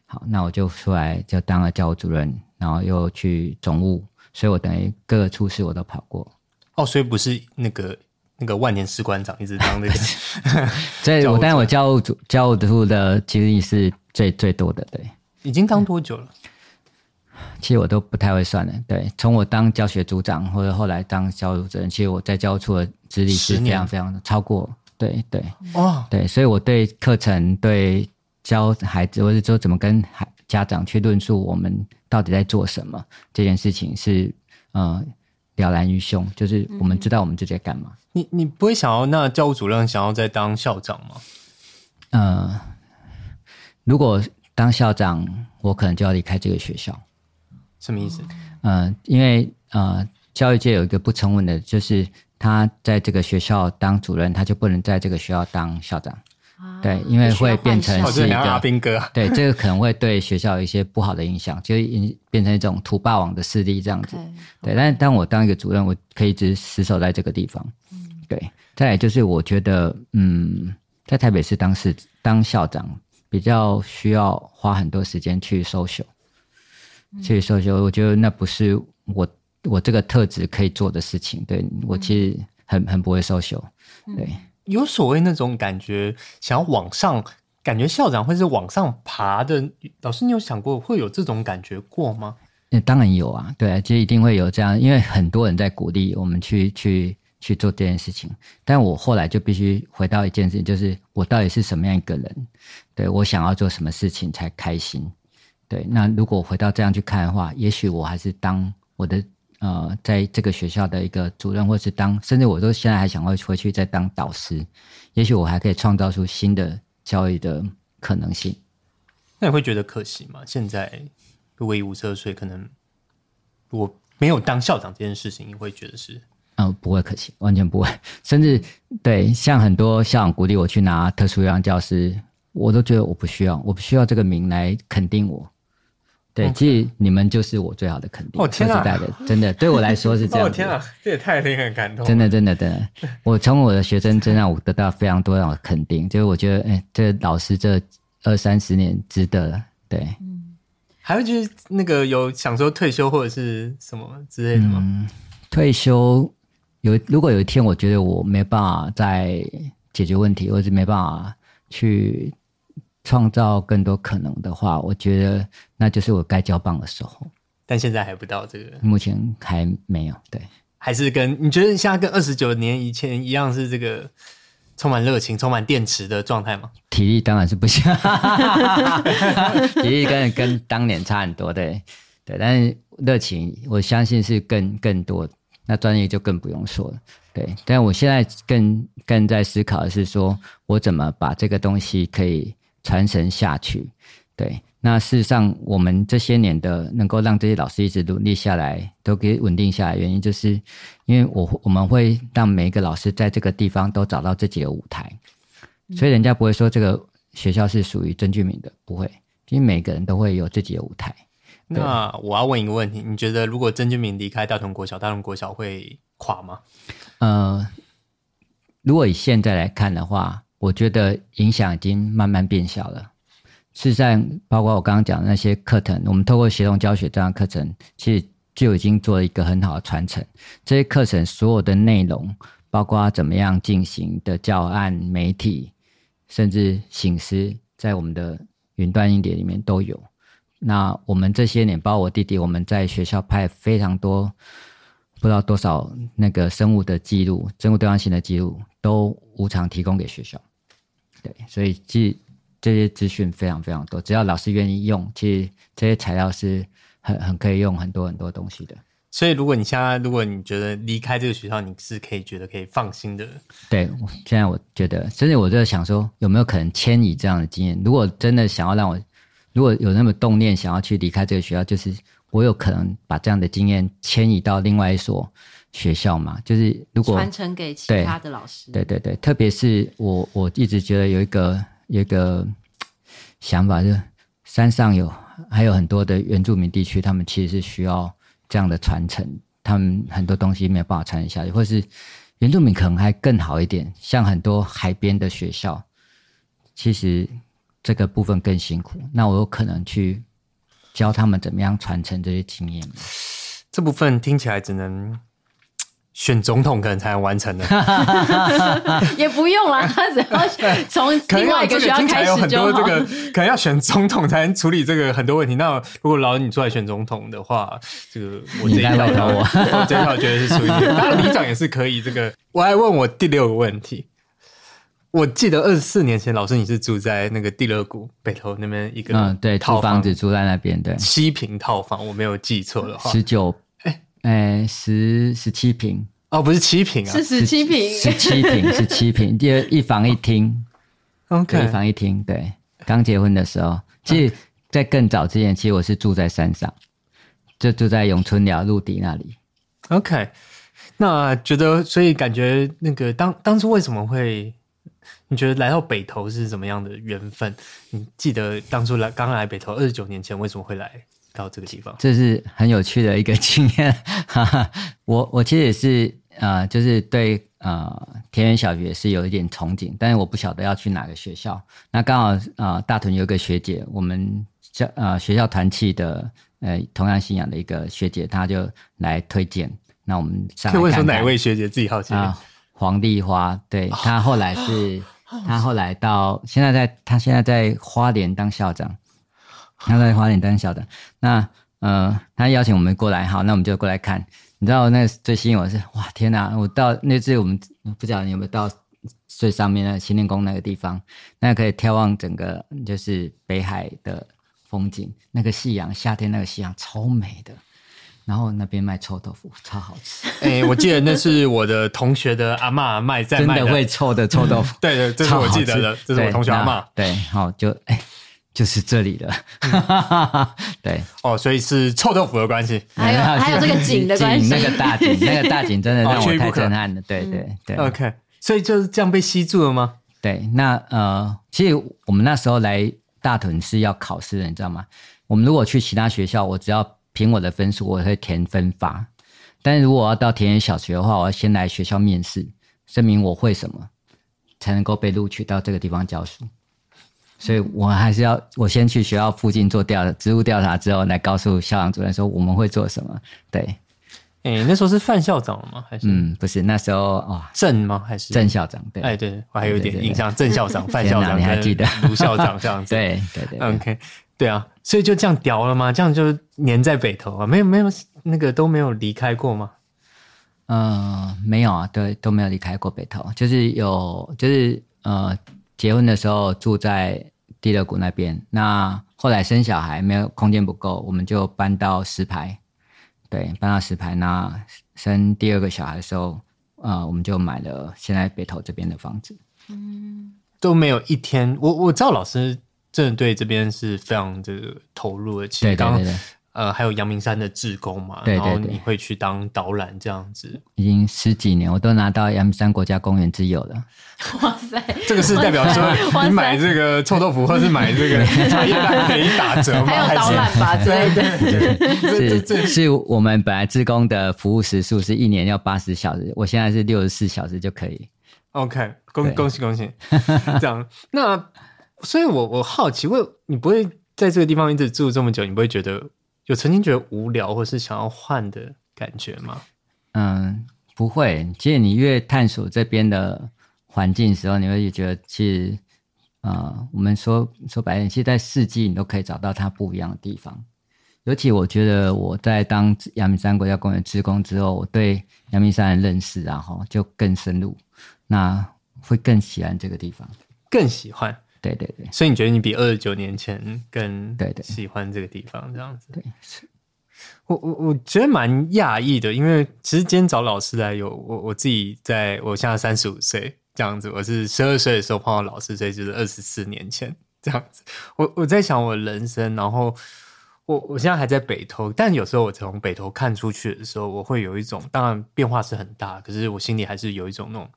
好，那我就出来就当了教务主任，然后又去总务，所以我等于各个处室我都跑过。哦，所以不是那个。那个万年士官长一直当那个，所以我当然我教务组教务处的经历是最最多的，对。已经当多久了？其实我都不太会算了，对。从我当教学组长或者后来当教务主任，其实我在教务处的资历是非常非常的超过，对对。哦，对，所以我对课程、对教孩子，或者说怎么跟孩家长去论述我们到底在做什么这件事情是，呃了然于胸，就是我们知道我们自己在干嘛。你你不会想要那教务主任想要再当校长吗？呃，如果当校长，我可能就要离开这个学校。什么意思？呃，因为呃，教育界有一个不成文的，就是他在这个学校当主任，他就不能在这个学校当校长。对，因为会变成是一个阿兵哥。对，这个可能会对学校有一些不好的影响，就变成一种土霸王的势力这样子。对，但是当我当一个主任，我可以一直死守在这个地方。对，再来就是我觉得，嗯，在台北市当市当校长比较需要花很多时间去 social，去 social，我觉得那不是我我这个特质可以做的事情。对，我其实很很不会 social，对。有所谓那种感觉，想要往上，感觉校长会是往上爬的。老师，你有想过会有这种感觉过吗？那当然有啊，对啊，其实一定会有这样，因为很多人在鼓励我们去去去做这件事情。但我后来就必须回到一件事情，就是我到底是什么样一个人？对，我想要做什么事情才开心？对，那如果回到这样去看的话，也许我还是当我的。呃，在这个学校的一个主任，或是当，甚至我都现在还想要回去再当导师，也许我还可以创造出新的教育的可能性。那你会觉得可惜吗？现在如果以五十二岁，可能我没有当校长这件事情，你会觉得是？嗯、呃，不会可惜，完全不会。甚至对，像很多校长鼓励我去拿特殊优良教师，我都觉得我不需要，我不需要这个名来肯定我。对.其实你们就是我最好的肯定。哦天啊，真的 对我来说是这样。哦天啊，这也太令人感动了。真的，真的，真的，我从我的学生身上，我得到非常多样的肯定。就是我觉得，哎，这老师这二三十年值得了。对，嗯，还有就是那个有想说退休或者是什么之类的吗？嗯，退休有，如果有一天我觉得我没办法再解决问题，或者没办法去。创造更多可能的话，我觉得那就是我该交棒的时候。但现在还不到这个，目前还没有。对，还是跟你觉得现在跟二十九年以前一样，是这个充满热情、充满电池的状态吗？体力当然是不行，体力跟跟当年差很多。对，对，但是热情，我相信是更更多。那专业就更不用说了。对，但我现在更更在思考的是说，我怎么把这个东西可以。传承下去，对。那事实上，我们这些年的能够让这些老师一直努力下来，都给稳定下来，原因就是因为我我们会让每一个老师在这个地方都找到自己的舞台，所以人家不会说这个学校是属于曾俊明的，不会，因为每个人都会有自己的舞台。那我要问一个问题，你觉得如果曾俊明离开大同国小，大同国小会垮吗？呃，如果以现在来看的话。我觉得影响已经慢慢变小了。事实上，包括我刚刚讲的那些课程，我们透过协同教学这样课程，其实就已经做了一个很好的传承。这些课程所有的内容，包括怎么样进行的教案、媒体，甚至醒思，在我们的云端硬碟里面都有。那我们这些年，包括我弟弟，我们在学校拍非常多，不知道多少那个生物的记录、生物多样性的记录，都无偿提供给学校。对，所以这这些资讯非常非常多，只要老师愿意用，其实这些材料是很很可以用很多很多东西的。所以，如果你现在如果你觉得离开这个学校，你是可以觉得可以放心的。对，现在我觉得，甚至我就想说，有没有可能迁移这样的经验？如果真的想要让我如果有那么动念想要去离开这个学校，就是我有可能把这样的经验迁移到另外一所学校嘛？就是如果传承给其他的老师，对对对，特别是我我一直觉得有一个有一个想法，就是山上有还有很多的原住民地区，他们其实是需要这样的传承，他们很多东西没有办法传承下去，或是原住民可能还更好一点，像很多海边的学校，其实。这个部分更辛苦，那我有可能去教他们怎么样传承这些经验吗？这部分听起来只能选总统可能才能完成的，也不用啦，他只要从另外一个学校开始就好。这个可能要选总统才能处理这个很多问题。那如果老你出来选总统的话，这个我这一套我，我这一套觉得是属于你。当然里长也是可以。这个我还问我第六个问题。我记得二十四年前，老师你是住在那个地乐谷北头那边一个嗯，对，套房。子住在那边，对，七平套房，我没有记错的话，十九，哎。哎，十十七平。哦，不是七平啊，是十七平，十七平，十七平，第二一房一厅，OK，一房一厅，对，刚结婚的时候，其实，在更早之前，其实我是住在山上，就住在永春寮陆地那里，OK，那觉得，所以感觉那个当当初为什么会？你觉得来到北投是怎么样的缘分？你记得当初来刚来北投二十九年前，为什么会来到这个地方？这是很有趣的一个 经验。哈哈，我我其实也是呃，就是对呃田园小学是有一点憧憬，但是我不晓得要去哪个学校。那刚好呃大屯有一个学姐，我们校呃学校团契的呃同样信仰的一个学姐，她就来推荐。那我们上来看看，可以问说哪位学姐自己好奇啊？黄丽花，对，她后来是。他后来到现在在，他现在在花莲当校长，他在花莲当校长。那呃，他邀请我们过来，好，那我们就过来看。你知道那最吸引我的是，哇，天哪！我到那次我们不知道你有没有到最上面那个行天宫那个地方，那可以眺望整个就是北海的风景，那个夕阳，夏天那个夕阳超美的。然后那边卖臭豆腐，超好吃。哎，我记得那是我的同学的阿嬷卖在卖的，真的会臭的臭豆腐。对 对，这是我记得的，这是我同学阿嬷。对，好，就哎，就是这里的。对，哦，所以是臭豆腐的关系，还有还有这个景的关系，那个大景，那个大景真的让我太震撼了。对对对。OK，所以就是这样被吸住了吗？对，那呃，其实我们那时候来大屯是要考试的，你知道吗？我们如果去其他学校，我只要。凭我的分数，我会填分发。但是如果我要到田园小学的话，我要先来学校面试，证明我会什么，才能够被录取到这个地方教书。所以我还是要我先去学校附近做调职务调查，之后来告诉校长主任说我们会做什么。对，哎，那时候是范校长了吗？还是嗯，不是，那时候哦，郑吗？还是郑校长？对，哎，对我还有点印象，郑校长、范校长，你还记得卢校长这样子？对对对，OK。对啊，所以就这样屌了吗？这样就粘在北投啊？没有没有那个都没有离开过吗？嗯、呃，没有啊，对，都没有离开过北投。就是有，就是呃，结婚的时候住在地乐谷那边。那后来生小孩没有空间不够，我们就搬到石牌。对，搬到石牌。那生第二个小孩的时候，呃，我们就买了现在北投这边的房子。嗯，都没有一天，我我知道老师。真的对这边是非常这个投入的。其实刚刚呃还有阳明山的志工嘛，对对对，然后你会去当导览这样子，已经十几年，我都拿到阳明山国家公园之友了。哇塞，这个是代表说你买这个臭豆腐或是买这个茶叶蛋可以打折吗？还有导览吧之类的。是 是我们本来志工的服务时数是一年要八十小时，我现在是六十四小时就可以。OK，恭恭喜恭喜，这样那。所以我，我我好奇，为你不会在这个地方一直住这么久，你不会觉得有曾经觉得无聊，或是想要换的感觉吗？嗯，不会。其实你越探索这边的环境的时候，你会觉得，其实，呃，我们说说白点，其实，在四季你都可以找到它不一样的地方。尤其我觉得我在当阳明山国家公园职工之后，我对阳明山的认识，然后就更深入，那会更喜欢这个地方，更喜欢。对对对，所以你觉得你比二十九年前更对对喜欢这个地方这样子？对，是我我我觉得蛮讶异的，因为其实今天找老师来有我我自己在我现在三十五岁这样子，我是十二岁的时候碰到老师，所以就是二十四年前这样子。我我在想我人生，然后我我现在还在北投，但有时候我从北投看出去的时候，我会有一种，当然变化是很大，可是我心里还是有一种那种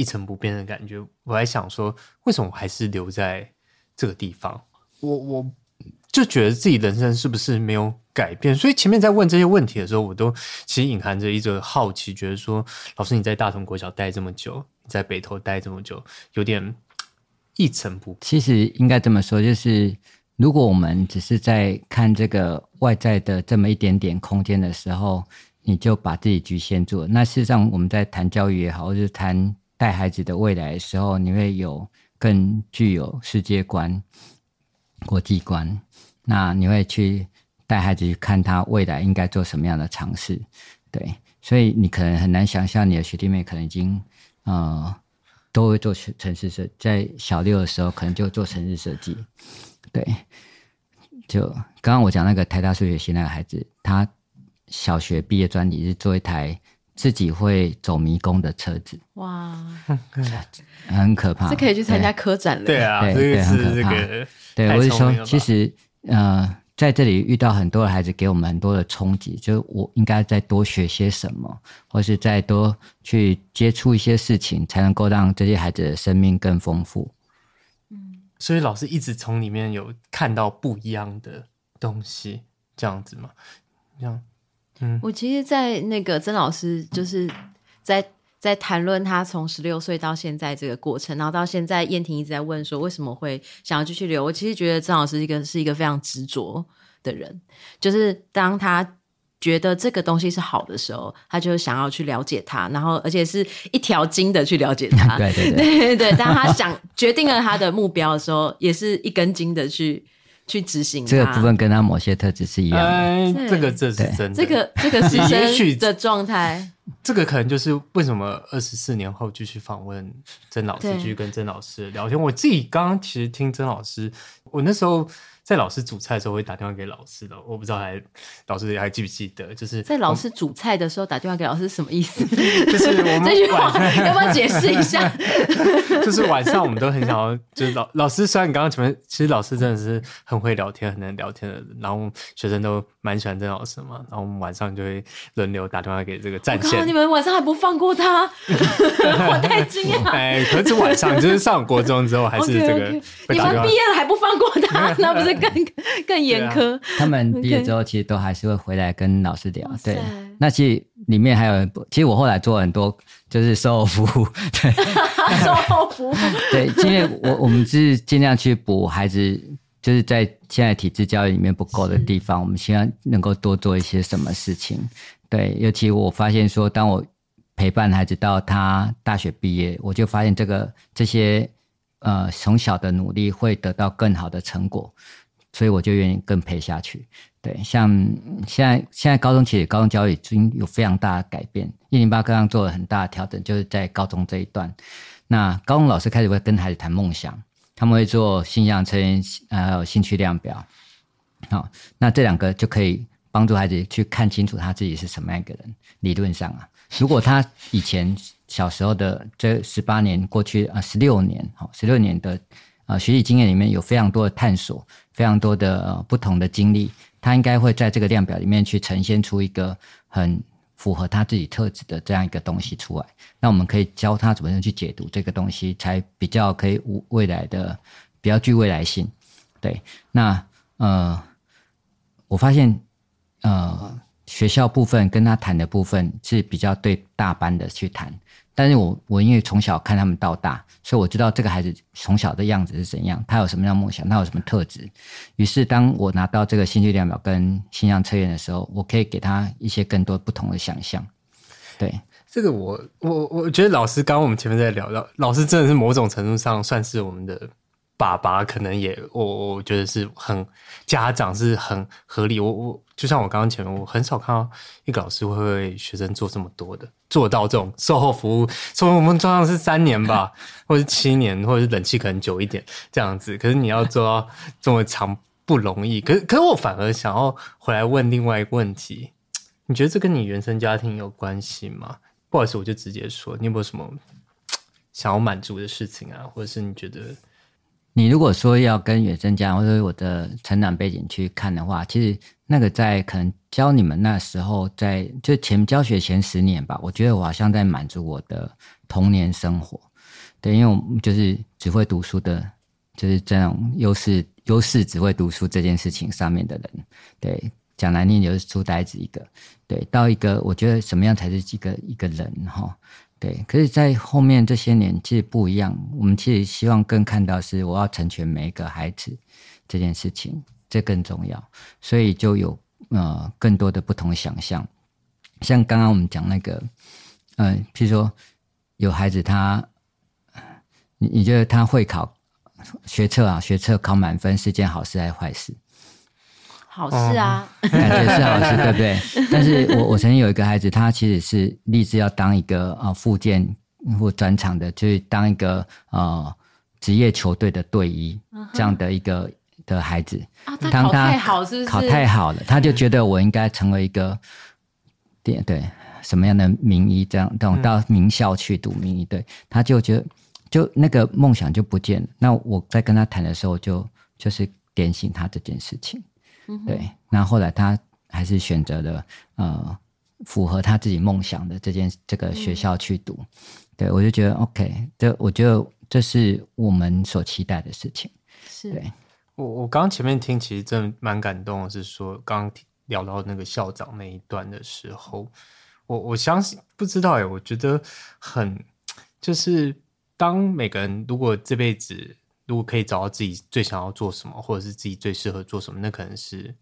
一成不变的感觉。我还想说，为什么我还是留在这个地方？我我就觉得自己人生是不是没有改变？所以前面在问这些问题的时候，我都其实隐含着一种好奇，觉得说，老师你在大同国小待这么久，你在北投待这么久，有点一成不变。其实应该这么说，就是如果我们只是在看这个外在的这么一点点空间的时候，你就把自己局限住了。那事实上，我们在谈教育也好，或者谈带孩子的未来的时候，你会有更具有世界观。国际观，那你会去带孩子去看他未来应该做什么样的尝试，对，所以你可能很难想象你的学弟妹可能已经呃都会做城市设，在小六的时候可能就做城市设计，对，就刚刚我讲那个台大数学系那个孩子，他小学毕业专题是做一台自己会走迷宫的车子，哇，很可怕，这可以去参加科展了，对啊，对，对，很可怕。对，我是说，其实，呃，在这里遇到很多的孩子，给我们很多的冲击，就是我应该再多学些什么，或是再多去接触一些事情，才能够让这些孩子的生命更丰富。嗯，所以老师一直从里面有看到不一样的东西，这样子吗？这样，嗯，我其实，在那个曾老师就是在。在谈论他从十六岁到现在这个过程，然后到现在，燕婷一直在问说为什么会想要继续留。我其实觉得曾老师一个是一个非常执着的人，就是当他觉得这个东西是好的时候，他就想要去了解它，然后而且是一条筋的去了解它。对对 对对对对。当他想决定了他的目标的时候，也是一根筋的去。去执行这个部分，跟他某些特质是一样的。哎，这个这是真的。这个这个是也许的状态。这个可能就是为什么二十四年后继续访问曾老师，继续跟曾老师聊天。我自己刚刚其实听曾老师，我那时候。在老师煮菜的时候会打电话给老师的，我不知道还老师还记不记得？就是在老师煮菜的时候打电话给老师什么意思？就是 我们这句话要不要解释一下？就是晚上我们都很想要，就是老老师虽然你刚刚前面，其实老师真的是很会聊天、很能聊天的人，然后学生都蛮喜欢曾老师嘛，然后我们晚上就会轮流打电话给这个战线。你们晚上还不放过他？我太惊讶！哎，可是晚上就是上国中之后还是这个 okay, okay. 你们毕业了还不放过他？那不是？更更严苛，啊，他们毕业之后其实都还是会回来跟老师聊。对，那其实里面还有，其实我后来做很多就是售后服务，对，售后服务，对，因为我我们是尽量去补孩子，就是在现在体制教育里面不够的地方，我们希望能够多做一些什么事情。对，尤其我发现说，当我陪伴孩子到他大学毕业，我就发现这个这些。呃，从小的努力会得到更好的成果，所以我就愿意更陪下去。对，像现在现在高中其实高中教育已经有非常大的改变，一零八刚刚做了很大的调整，就是在高中这一段。那高中老师开始会跟孩子谈梦想，他们会做性向测验，还有兴趣量表。好，那这两个就可以帮助孩子去看清楚他自己是什么样一个人。理论上啊，如果他以前。小时候的这十八年过去啊，十六年好，十六年的啊学习经验里面有非常多的探索，非常多的、不同的经历，他应该会在这个量表里面去呈现出一个很符合他自己特质的这样一个东西出来。那我们可以教他怎么样去解读这个东西，才比较可以无未来的比较具未来性。对，那呃，我发现呃。学校部分跟他谈的部分是比较对大班的去谈，但是我我因为从小看他们到大，所以我知道这个孩子从小的样子是怎样，他有什么样梦想，他有什么特质。于是当我拿到这个兴趣量表跟形象测验的时候，我可以给他一些更多不同的想象。对，这个我我我觉得老师刚刚我们前面在聊到，老师真的是某种程度上算是我们的。爸爸可能也，我我觉得是很家长是很合理。我我就像我刚刚前面，我很少看到一个老师会为学生做这么多的，做到这种售后服务。说我们通常是三年吧，或者是七年，或者是冷气可能久一点这样子。可是你要做到这么长不容易。可是可是我反而想要回来问另外一个问题，你觉得这跟你原生家庭有关系吗？不好意思，我就直接说，你有没有什么想要满足的事情啊？或者是你觉得？你如果说要跟原生家长或者我的成长背景去看的话，其实那个在可能教你们那时候在，就前教学前十年吧，我觉得我好像在满足我的童年生活。对，因为我们就是只会读书的，就是这种优势优势只会读书这件事情上面的人。对，讲难听就是书呆子一个。对，到一个我觉得什么样才是一个一个人哈。对，可是，在后面这些年其实不一样。我们其实希望更看到是我要成全每一个孩子这件事情，这更重要。所以就有呃更多的不同想象。像刚刚我们讲那个，嗯、呃，譬如说有孩子他，你你觉得他会考学测啊？学测考满分是件好事还是坏事？好事啊，感觉是好事，对不对？但是我我曾经有一个孩子，他其实是立志要当一个啊，复健或专场的，就是当一个呃职业球队的队医这样的一个的孩子。啊，他考太好是不是？考太好了，他就觉得我应该成为一个对对什么样的名医，这样这种到名校去读名医，对，他就觉得就那个梦想就不见了。那我在跟他谈的时候就，就就是点醒他这件事情。对，那后来他还是选择了呃符合他自己梦想的这件这个学校去读。嗯、对，我就觉得 OK，这我觉得这是我们所期待的事情。是，对我我刚刚前面听，其实真的蛮感动的，是说刚刚聊到那个校长那一段的时候，我我相信不知道哎，我觉得很就是当每个人如果这辈子。如果可以找到自己最想要做什么，或者是自己最适合做什么，那可能是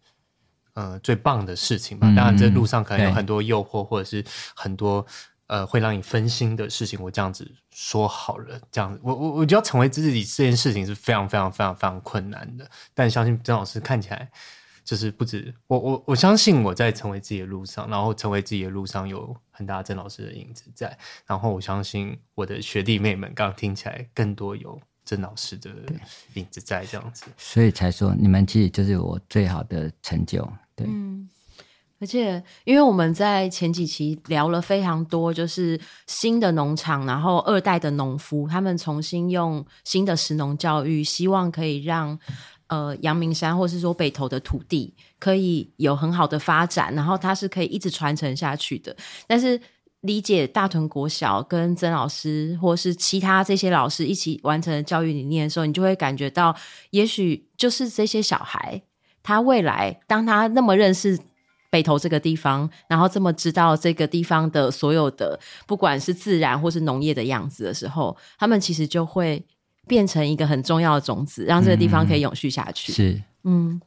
呃最棒的事情吧。当然，这路上可能有很多诱惑，或者是很多呃会让你分心的事情。我这样子说好了，这样子，我我我觉得要成为自己这件事情是非常非常非常非常困难的。但相信曾老师看起来就是不止我我我相信我在成为自己的路上，然后成为自己的路上有很大郑老师的影子在。然后我相信我的学弟妹们刚刚听起来更多有。曾老师的影子在这样子，所以才说你们其实就是我最好的成就。对，嗯，而且因为我们在前几期聊了非常多，就是新的农场，然后二代的农夫，他们重新用新的食农教育，希望可以让呃阳明山或是说北投的土地可以有很好的发展，然后它是可以一直传承下去的，但是。理解大屯国小跟曾老师，或是其他这些老师一起完成的教育理念的时候，你就会感觉到，也许就是这些小孩，他未来当他那么认识北投这个地方，然后这么知道这个地方的所有的，不管是自然或是农业的样子的时候，他们其实就会变成一个很重要的种子，让这个地方可以永续下去。嗯、是，嗯。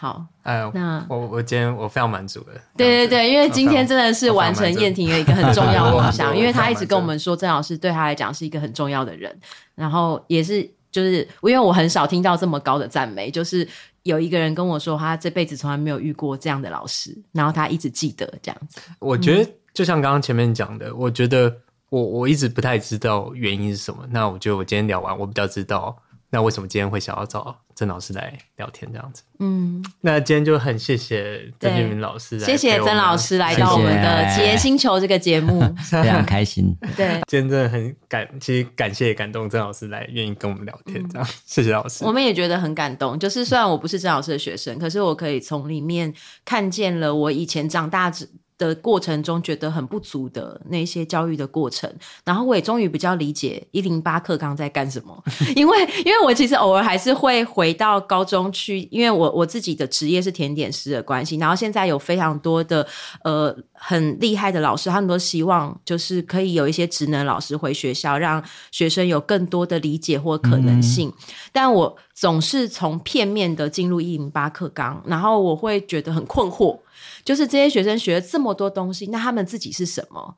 好，哎，那我我今天我非常满足的。对对对，因为今天真的是完成燕婷的一个很重要的梦想，因为她一直跟我们说，郑老师对她来讲是一个很重要的人，然后也是就是，因为我很少听到这么高的赞美，就是有一个人跟我说，他这辈子从来没有遇过这样的老师，然后他一直记得这样子。我觉得就像刚刚前面讲的，嗯、我觉得我我一直不太知道原因是什么，那我觉得我今天聊完，我比较知道。那为什么今天会想要找曾老师来聊天这样子？嗯，那今天就很谢谢曾建民老师，谢谢曾老师来到我们的《企业星球》这个节目，非常开心。对，今天真的很感，其实感谢感动曾老师来愿意跟我们聊天，这样、嗯、谢谢老师。我们也觉得很感动，就是虽然我不是曾老师的学生，可是我可以从里面看见了我以前长大之。的过程中觉得很不足的那些教育的过程，然后我也终于比较理解一零八课纲在干什么，因为因为我其实偶尔还是会回到高中去，因为我我自己的职业是甜点师的关系，然后现在有非常多的呃很厉害的老师，他们都希望就是可以有一些职能老师回学校，让学生有更多的理解或可能性，嗯、但我总是从片面的进入一零八课纲，然后我会觉得很困惑。就是这些学生学了这么多东西，那他们自己是什么？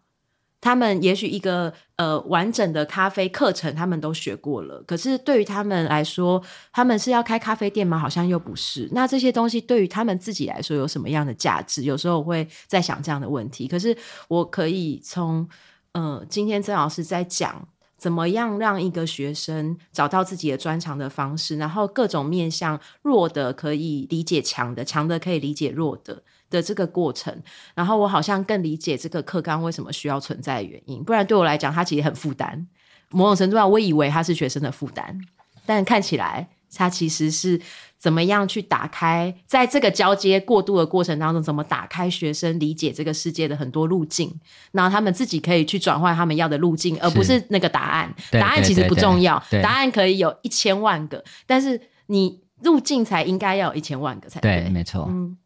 他们也许一个呃完整的咖啡课程，他们都学过了。可是对于他们来说，他们是要开咖啡店吗？好像又不是。那这些东西对于他们自己来说有什么样的价值？有时候我会在想这样的问题。可是我可以从呃今天曾老师在讲怎么样让一个学生找到自己的专长的方式，然后各种面向弱的可以理解强的，强的可以理解弱的。的这个过程，然后我好像更理解这个课纲为什么需要存在的原因。不然对我来讲，它其实很负担。某种程度上，我以为它是学生的负担。但看起来它其实是怎么样去打开，在这个交接过渡的过程当中，怎么打开学生理解这个世界的很多路径，然后他们自己可以去转换他们要的路径，而不是那个答案。答案其实不重要，答案可以有一千万个，但是你路径才应该要有一千万个才对。对，没错。嗯。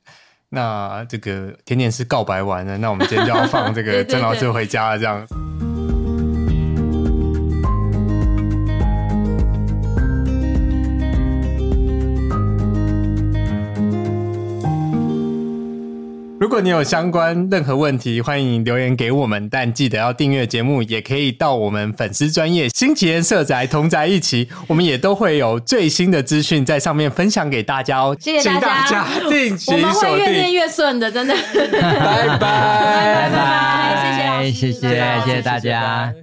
那这个甜甜是告白完了，那我们今天就要放这个 曾老师回家了，这样。如果你有相关任何问题，欢迎留言给我们，但记得要订阅节目，也可以到我们粉丝专业新奇人社宅同宅一起，我们也都会有最新的资讯在上面分享给大家哦。谢谢大家，定期锁定，我们会越念越顺的，真的。拜拜拜拜，谢谢，谢谢谢谢大家。